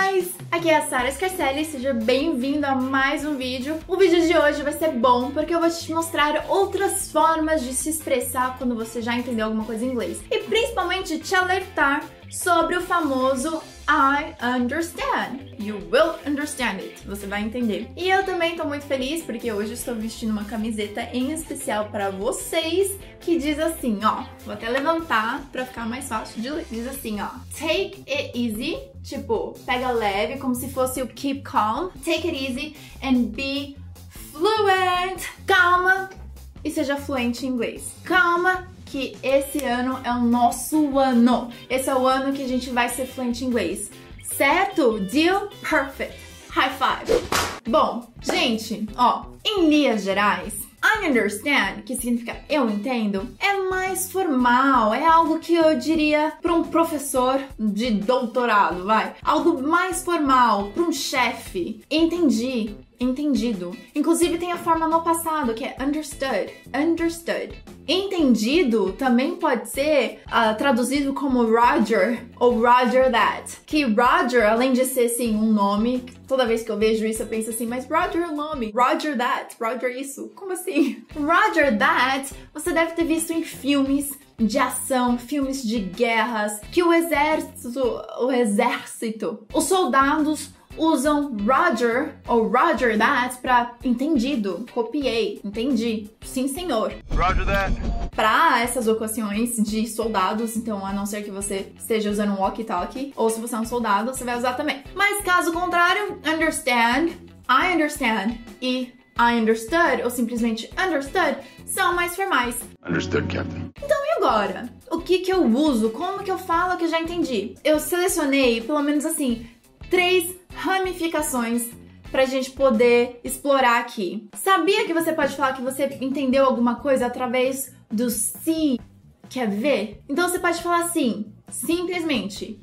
guys! Aqui é a Sara Scarcelli, seja bem-vindo a mais um vídeo. O vídeo de hoje vai ser bom porque eu vou te mostrar outras formas de se expressar quando você já entendeu alguma coisa em inglês. E principalmente te alertar sobre o famoso I understand. You will understand it. Você vai entender. E eu também tô muito feliz porque hoje estou vestindo uma camiseta em especial para vocês que diz assim, ó. Vou até levantar para ficar mais fácil de ler. Diz assim, ó. Take it easy. Tipo, pega leve, como se fosse o keep calm. Take it easy and be fluent. Calma e seja fluente em inglês. Calma que esse ano é o nosso ano. Esse é o ano que a gente vai ser fluente em inglês. Certo? Deal? Perfect. High five. Bom, gente, ó, em linhas gerais, I understand, que significa eu entendo, é mais formal, é algo que eu diria para um professor de doutorado, vai. Algo mais formal, para um chefe. Entendi, entendido. Inclusive tem a forma no passado que é understood, understood. Entendido também pode ser uh, traduzido como Roger ou Roger that. Que Roger, além de ser sim um nome, toda vez que eu vejo isso eu penso assim, mas Roger é o nome, Roger that, Roger isso, como assim? Roger that, você deve ter visto em filmes de ação, filmes de guerras, que o exército, o exército, os soldados usam Roger ou Roger that para entendido, copiei, entendi, sim senhor. Roger that. Para essas ocasiões de soldados, então a não ser que você esteja usando um walkie-talkie, ou se você é um soldado, você vai usar também. Mas caso contrário, understand, I understand e I understood ou simplesmente understood são mais formais. Understood, Captain. Então e agora? O que que eu uso? Como que eu falo que eu já entendi? Eu selecionei, pelo menos assim, três ramificações pra gente poder explorar aqui. Sabia que você pode falar que você entendeu alguma coisa através do see? Quer ver? Então você pode falar assim, simplesmente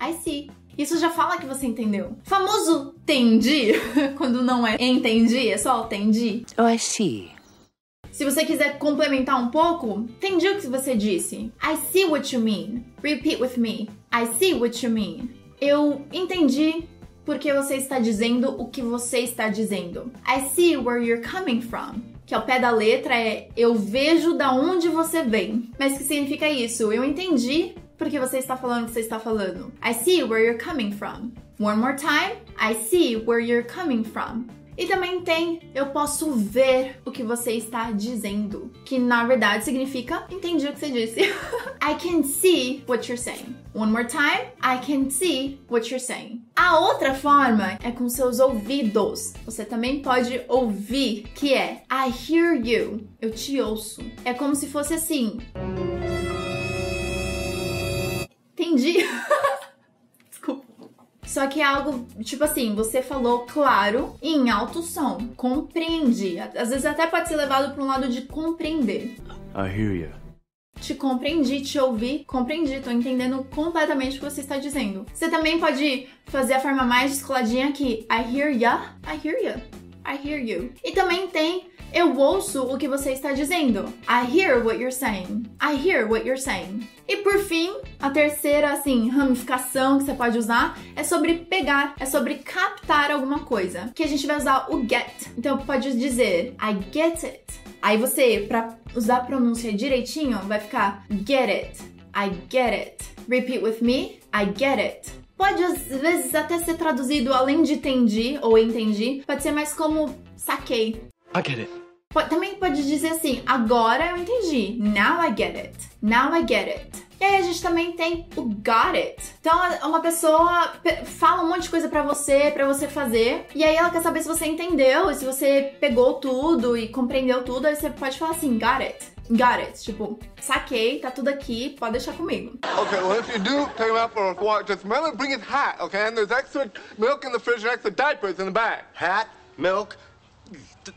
I see. Isso já fala que você entendeu. Famoso entendi, quando não é entendi, é só entendi. Oh, I see. Se você quiser complementar um pouco, entendi o que você disse. I see what you mean. Repeat with me. I see what you mean. Eu entendi porque você está dizendo o que você está dizendo. I see where you're coming from. Que ao pé da letra é eu vejo da onde você vem. Mas que significa isso? Eu entendi porque você está falando o que você está falando. I see where you're coming from. One more time. I see where you're coming from. E também tem eu posso ver o que você está dizendo, que na verdade significa entendi o que você disse. I can see what you're saying. One more time. I can see what you're saying. A outra forma é com seus ouvidos. Você também pode ouvir, que é I hear you. Eu te ouço. É como se fosse assim. Entendi. Só que é algo, tipo assim, você falou claro em alto som. Compreendi. Às vezes até pode ser levado para um lado de compreender. I hear you. Te compreendi, te ouvi, compreendi, tô entendendo completamente o que você está dizendo. Você também pode fazer a forma mais descoladinha aqui. I hear ya, I hear ya, I hear you. E também tem eu ouço o que você está dizendo. I hear what you're saying. I hear what you're saying. E por fim, a terceira assim ramificação que você pode usar é sobre pegar, é sobre captar alguma coisa, que a gente vai usar o get. Então pode dizer I get it. Aí você, para usar a pronúncia direitinho, vai ficar get it. I get it. Repeat with me. I get it. Pode às vezes até ser traduzido além de entendi ou entendi, pode ser mais como saquei. I get it. Também pode dizer assim, agora eu entendi. Now I get it. Now I get it. E aí a gente também tem o got it. Então uma pessoa fala um monte de coisa para você, para você fazer, e aí ela quer saber se você entendeu, se você pegou tudo e compreendeu tudo, aí você pode falar assim, got it. Got it. Tipo, saquei, tá tudo aqui, pode deixar comigo. Okay, well, if you do take him out for a walk, just remember bring his hat, okay? And there's extra milk in the fridge and extra diapers in the bag. Hat, milk,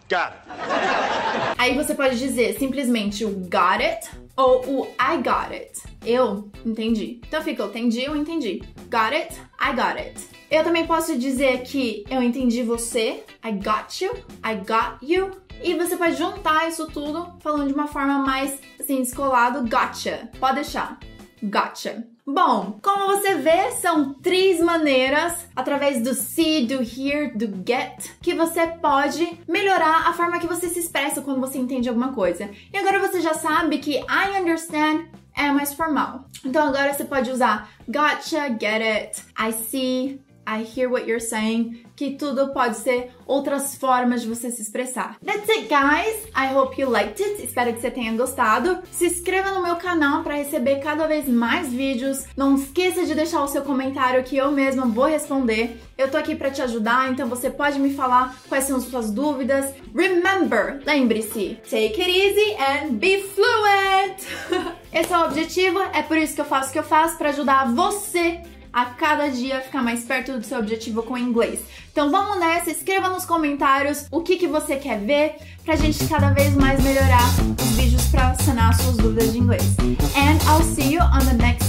got it. Aí você pode dizer simplesmente o got it ou o I got it. Eu entendi. Então fica, eu entendi, eu entendi. Got it, I got it. Eu também posso dizer que eu entendi você, I got you, I got you. E você pode juntar isso tudo falando de uma forma mais assim, descolado, gotcha. Pode deixar. Gotcha. Bom, como você vê, são três maneiras, através do see, do hear, do get, que você pode melhorar a forma que você se expressa quando você entende alguma coisa. E agora você já sabe que I understand é mais formal. Então agora você pode usar gotcha, get it, I see, I hear what you're saying, que tudo pode ser outras formas de você se expressar. That's it, guys! I hope you liked it. Espero que você tenha gostado. Se inscreva no meu canal para receber cada vez mais vídeos. Não esqueça de deixar o seu comentário que eu mesma vou responder. Eu tô aqui para te ajudar, então você pode me falar quais são as suas dúvidas. Remember, lembre-se, take it easy and be fluent. Esse é o objetivo, é por isso que eu faço o que eu faço para ajudar você a cada dia ficar mais perto do seu objetivo com o inglês. Então vamos nessa, escreva nos comentários o que, que você quer ver pra gente cada vez mais melhorar os vídeos para sanar suas dúvidas de inglês. And I'll see you on the next!